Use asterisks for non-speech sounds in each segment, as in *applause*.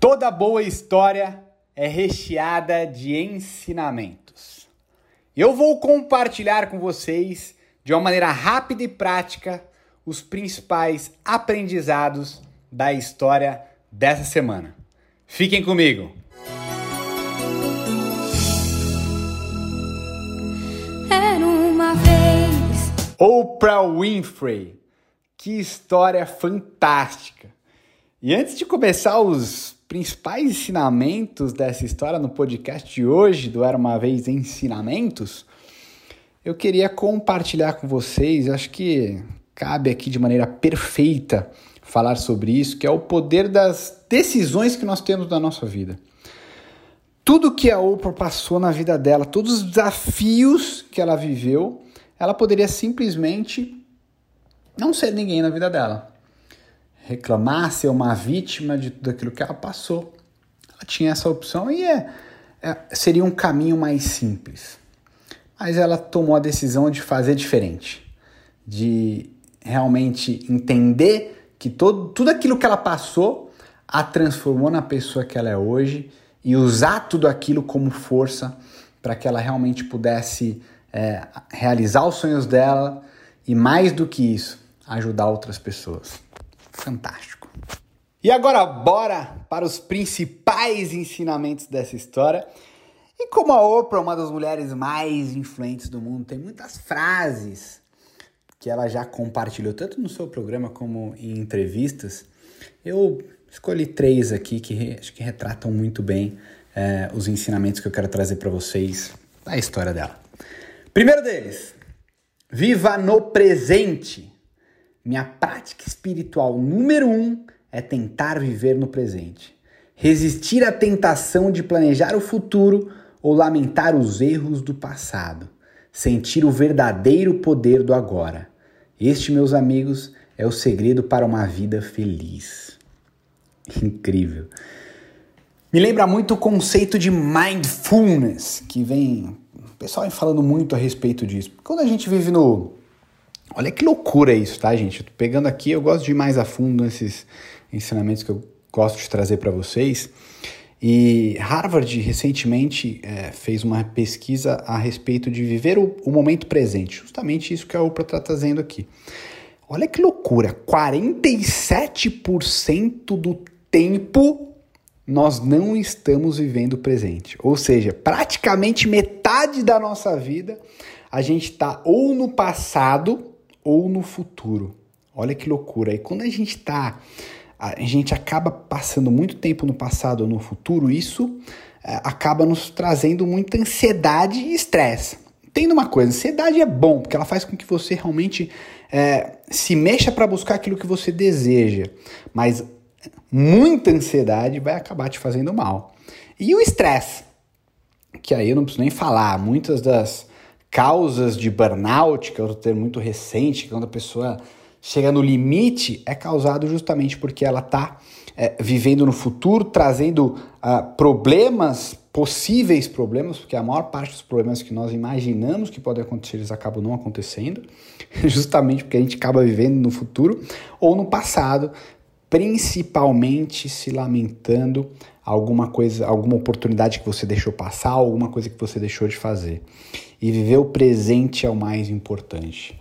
Toda boa história é recheada de ensinamentos. Eu vou compartilhar com vocês, de uma maneira rápida e prática, os principais aprendizados da história dessa semana. Fiquem comigo! Era uma vez. Oprah Winfrey. Que história fantástica! E antes de começar os principais ensinamentos dessa história no podcast de hoje, do Era uma Vez Ensinamentos, eu queria compartilhar com vocês, acho que cabe aqui de maneira perfeita falar sobre isso, que é o poder das decisões que nós temos na nossa vida. Tudo que a Oprah passou na vida dela, todos os desafios que ela viveu, ela poderia simplesmente não ser ninguém na vida dela reclamar, ser uma vítima de tudo aquilo que ela passou. Ela tinha essa opção e é, é, seria um caminho mais simples. Mas ela tomou a decisão de fazer diferente, de realmente entender que todo, tudo aquilo que ela passou a transformou na pessoa que ela é hoje e usar tudo aquilo como força para que ela realmente pudesse é, realizar os sonhos dela e, mais do que isso, ajudar outras pessoas fantástico. E agora bora para os principais ensinamentos dessa história. E como a Oprah uma das mulheres mais influentes do mundo, tem muitas frases que ela já compartilhou tanto no seu programa como em entrevistas. Eu escolhi três aqui que acho que retratam muito bem é, os ensinamentos que eu quero trazer para vocês da história dela. Primeiro deles, viva no presente. Minha prática espiritual número um é tentar viver no presente. Resistir à tentação de planejar o futuro ou lamentar os erros do passado. Sentir o verdadeiro poder do agora. Este, meus amigos, é o segredo para uma vida feliz. Incrível. Me lembra muito o conceito de mindfulness, que vem. O pessoal vem falando muito a respeito disso. Quando a gente vive no, Olha que loucura isso, tá, gente? tô pegando aqui, eu gosto de ir mais a fundo nesses ensinamentos que eu gosto de trazer para vocês. E Harvard recentemente é, fez uma pesquisa a respeito de viver o, o, momento presente, justamente isso que a Oprah está trazendo aqui. Olha que loucura! 47% do tempo nós não estamos vivendo o presente. Ou seja, praticamente metade da nossa vida a gente está ou no passado ou no futuro. Olha que loucura. E quando a gente está, a gente acaba passando muito tempo no passado ou no futuro, isso é, acaba nos trazendo muita ansiedade e estresse. Entenda uma coisa, ansiedade é bom, porque ela faz com que você realmente é, se mexa para buscar aquilo que você deseja, mas muita ansiedade vai acabar te fazendo mal. E o estresse, que aí eu não preciso nem falar, muitas das causas de burnout, que é outro termo muito recente, quando a pessoa chega no limite, é causado justamente porque ela está é, vivendo no futuro, trazendo uh, problemas, possíveis problemas, porque a maior parte dos problemas que nós imaginamos que podem acontecer, eles acabam não acontecendo, *laughs* justamente porque a gente acaba vivendo no futuro ou no passado, principalmente se lamentando alguma coisa, alguma oportunidade que você deixou passar, alguma coisa que você deixou de fazer. E viver o presente é o mais importante.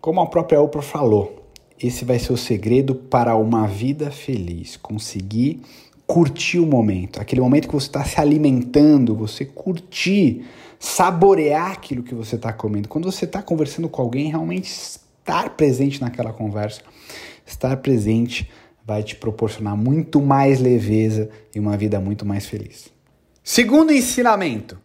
Como a própria Oprah falou, esse vai ser o segredo para uma vida feliz. Conseguir curtir o momento, aquele momento que você está se alimentando, você curtir, saborear aquilo que você está comendo. Quando você está conversando com alguém, realmente estar presente naquela conversa, estar presente vai te proporcionar muito mais leveza e uma vida muito mais feliz. Segundo ensinamento: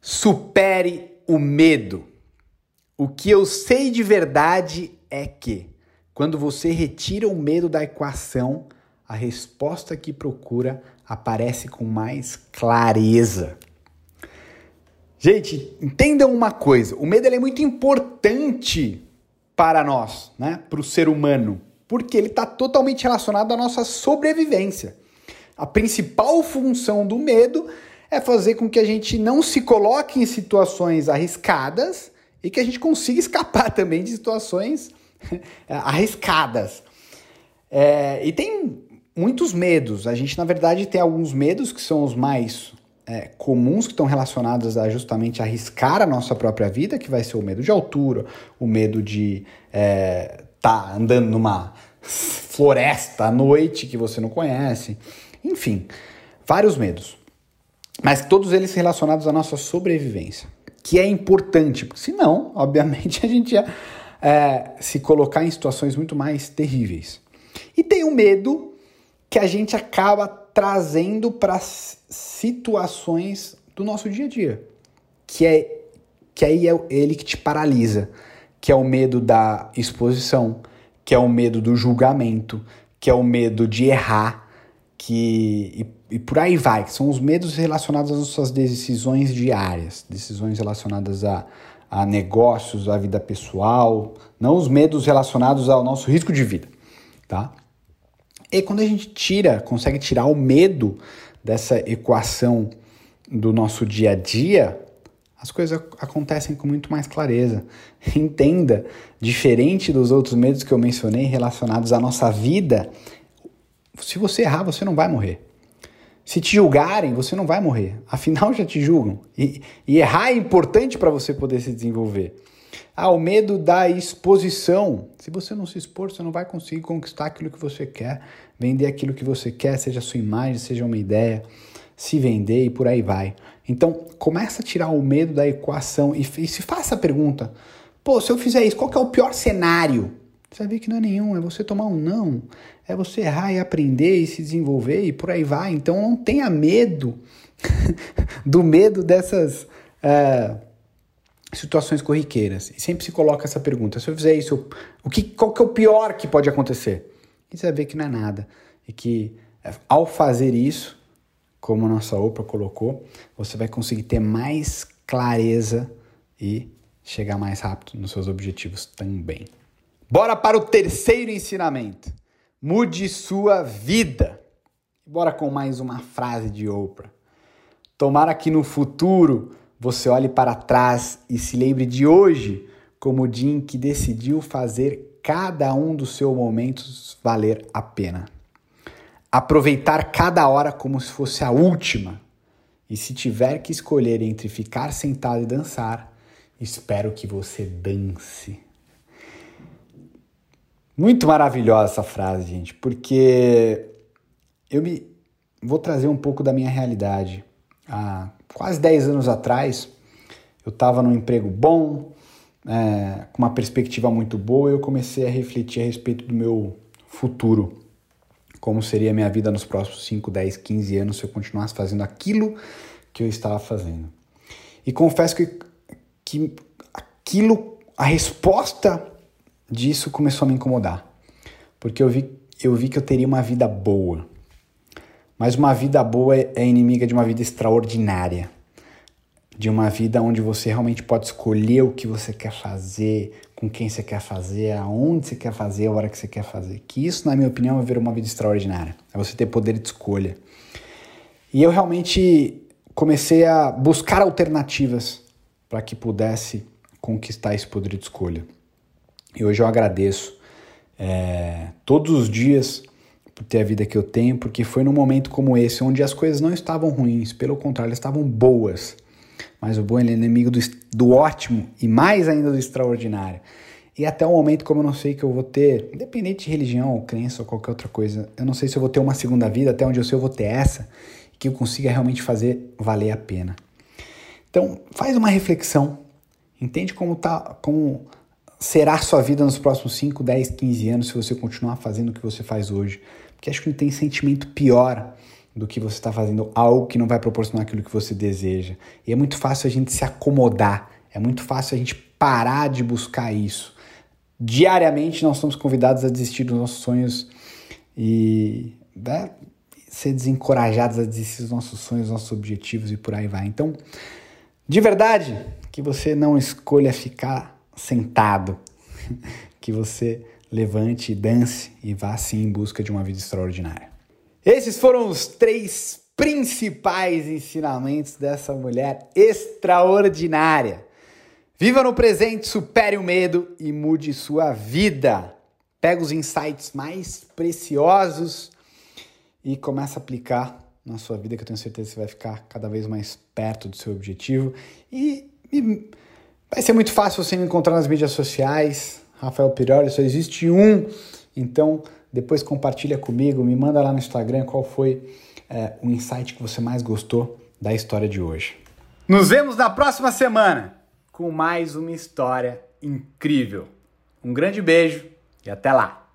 supere o medo. O que eu sei de verdade é que, quando você retira o medo da equação, a resposta que procura aparece com mais clareza. Gente, entendam uma coisa: o medo é muito importante para nós, né? para o ser humano porque ele está totalmente relacionado à nossa sobrevivência. A principal função do medo é fazer com que a gente não se coloque em situações arriscadas e que a gente consiga *laughs* escapar também de situações arriscadas. É, e tem muitos medos. A gente, na verdade, tem alguns medos que são os mais é, comuns, que estão relacionados a justamente arriscar a nossa própria vida, que vai ser o medo de altura, o medo de é, tá andando numa floresta à noite que você não conhece. Enfim, vários medos. Mas todos eles relacionados à nossa sobrevivência, que é importante, porque senão, *laughs* obviamente, a gente ia é, se colocar em situações muito mais terríveis. E tem o medo que a gente acaba trazendo para situações do nosso dia a dia, que é que aí é ele que te paralisa, que é o medo da exposição, que é o medo do julgamento, que é o medo de errar, que e, e por aí vai, que são os medos relacionados às suas decisões diárias, decisões relacionadas a, a negócios, à vida pessoal, não os medos relacionados ao nosso risco de vida, tá? E quando a gente tira, consegue tirar o medo dessa equação do nosso dia a dia, as coisas acontecem com muito mais clareza. *laughs* Entenda, diferente dos outros medos que eu mencionei relacionados à nossa vida, se você errar, você não vai morrer. Se te julgarem, você não vai morrer. Afinal, *laughs* já te julgam. E, e errar é importante para você poder se desenvolver. Ah, o medo da exposição. Se você não se expor, você não vai conseguir conquistar aquilo que você quer, vender aquilo que você quer, seja sua imagem, seja uma ideia, se vender e por aí vai. Então, começa a tirar o medo da equação e, e se faça a pergunta: pô, se eu fizer isso, qual é o pior cenário? Você vai ver que não é nenhum, é você tomar um não, é você errar e aprender e se desenvolver e por aí vai. Então não tenha medo *laughs* do medo dessas é, situações corriqueiras. E sempre se coloca essa pergunta: se eu fizer isso, o que, qual que é o pior que pode acontecer? E você vai ver que não é nada. E que é, ao fazer isso, como a nossa Oprah colocou, você vai conseguir ter mais clareza e chegar mais rápido nos seus objetivos também. Bora para o terceiro ensinamento. Mude sua vida. Bora com mais uma frase de Oprah. Tomara que no futuro você olhe para trás e se lembre de hoje como o dia em que decidiu fazer cada um dos seus momentos valer a pena. Aproveitar cada hora como se fosse a última. E se tiver que escolher entre ficar sentado e dançar, espero que você dance. Muito maravilhosa essa frase, gente, porque eu me vou trazer um pouco da minha realidade. Há quase 10 anos atrás, eu estava num emprego bom, é, com uma perspectiva muito boa, e eu comecei a refletir a respeito do meu futuro. Como seria a minha vida nos próximos 5, 10, 15 anos se eu continuasse fazendo aquilo que eu estava fazendo. E confesso que, que aquilo, a resposta disso começou a me incomodar. Porque eu vi, eu vi que eu teria uma vida boa. Mas uma vida boa é, é inimiga de uma vida extraordinária. De uma vida onde você realmente pode escolher o que você quer fazer, com quem você quer fazer, aonde você quer fazer, a hora que você quer fazer. Que isso, na minha opinião, é ver uma vida extraordinária. É você ter poder de escolha. E eu realmente comecei a buscar alternativas para que pudesse conquistar esse poder de escolha. E hoje eu agradeço é, todos os dias por ter a vida que eu tenho, porque foi num momento como esse, onde as coisas não estavam ruins, pelo contrário, estavam boas. Mas o bom é inimigo do, do ótimo e mais ainda do extraordinário. E até o momento, como eu não sei que eu vou ter, independente de religião ou crença ou qualquer outra coisa, eu não sei se eu vou ter uma segunda vida, até onde eu sei eu vou ter essa, que eu consiga realmente fazer valer a pena. Então, faz uma reflexão, entende como tá, como será a sua vida nos próximos 5, 10, 15 anos se você continuar fazendo o que você faz hoje. Porque acho que não tem sentimento pior do que você está fazendo algo que não vai proporcionar aquilo que você deseja. E é muito fácil a gente se acomodar, é muito fácil a gente parar de buscar isso. Diariamente nós somos convidados a desistir dos nossos sonhos e né, ser desencorajados a desistir dos nossos sonhos, nossos objetivos e por aí vai. Então, de verdade, que você não escolha ficar sentado, *laughs* que você levante, dance e vá assim em busca de uma vida extraordinária. Esses foram os três principais ensinamentos dessa mulher extraordinária. Viva no presente, supere o medo e mude sua vida. Pega os insights mais preciosos e começa a aplicar na sua vida, que eu tenho certeza que você vai ficar cada vez mais perto do seu objetivo. E, e vai ser muito fácil você me encontrar nas mídias sociais, Rafael Piroli, só existe um, então depois compartilha comigo, me manda lá no Instagram qual foi é, o insight que você mais gostou da história de hoje. Nos vemos na próxima semana com mais uma história incrível. Um grande beijo e até lá!